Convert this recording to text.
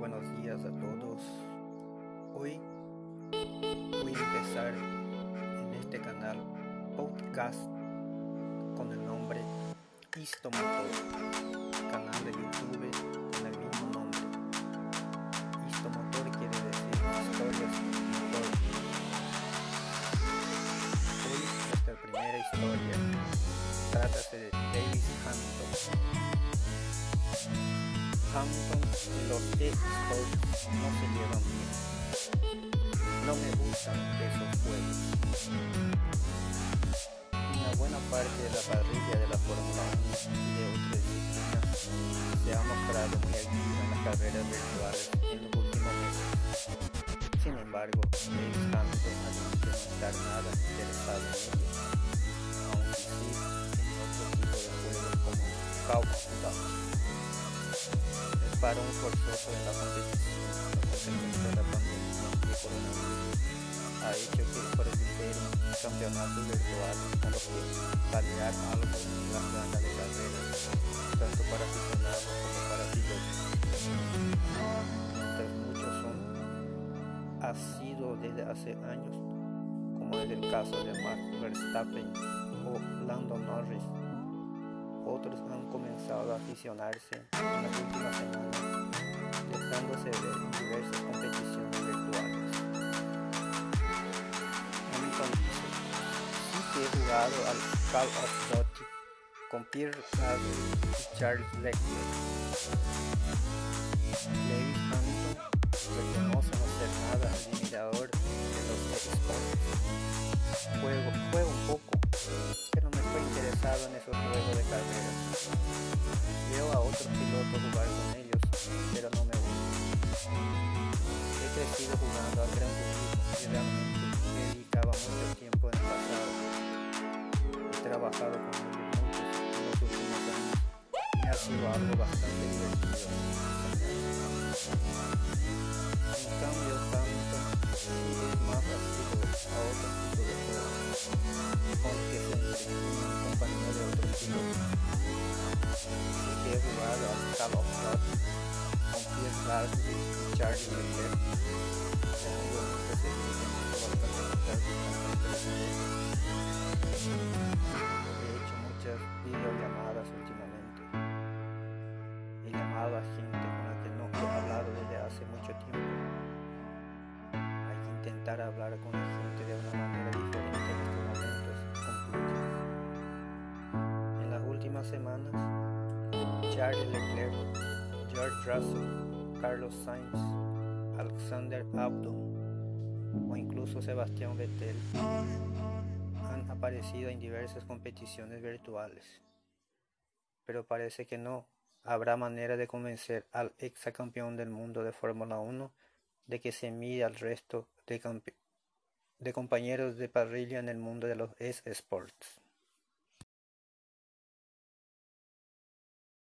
buenos días a todos. Hoy voy a empezar en este canal podcast con el nombre Istomotor, canal de YouTube con el mismo nombre. Istomotor quiere decir historias motor. Hoy nuestra primera historia trata de David Hamilton. Hampton y los e-sports no se llevan bien. No me gustan esos juegos. Una buena parte de la parrilla de la Fórmula 1 y de otras disciplinas se ha mostrado muy activa en las carreras virtuales en los últimos meses. Sin embargo, Lewis Hamilton admite no estar nada interesado en ellos, aunque sí en otro tipo de juegos como Call Duty para un forzoso en la a de la pandemia de coronavirus ha hecho que proliferen campeonatos virtuales con los que algo en la gana de carreras, tanto para aficionados como para pilotos. Mientras muchos son, ha sido desde hace años, como es el caso de Max Verstappen o Lando Norris, otros han comenzado a aficionarse en las últimas semanas, dejándose ver en diversas competiciones virtuales. Hamilton dice, sí que he jugado al Call of Duty con Pierre Gasly y Charles Leclerc. Lewis Hamilton reconoce no ser nada admirador de los esports. Juego, juego un poco, pero no estoy interesado en esos juegos de carreras. Veo a otros pilotos jugar con ellos, pero no me gusta. He crecido jugando al Gran Turismo y realmente me dedicaba mucho tiempo en el pasado. He trabajado con ellos muchos en los últimos años y ha sido algo bastante divertido. Con que se entretiene en compañía de otros que he jugado al Call of Duty con Pierre Gasly y Charles Leclerc. He hecho muchas videollamadas últimamente. He llamado a gente con la que no he hablado desde hace mucho tiempo. Hay que intentar hablar con la gente de una manera últimas semanas, Leclerc, George Russell, Carlos Sainz, Alexander Albon o incluso Sebastián Vettel han aparecido en diversas competiciones virtuales. Pero parece que no habrá manera de convencer al exacampeón del mundo de Fórmula 1 de que se mide al resto de, de compañeros de parrilla en el mundo de los eSports.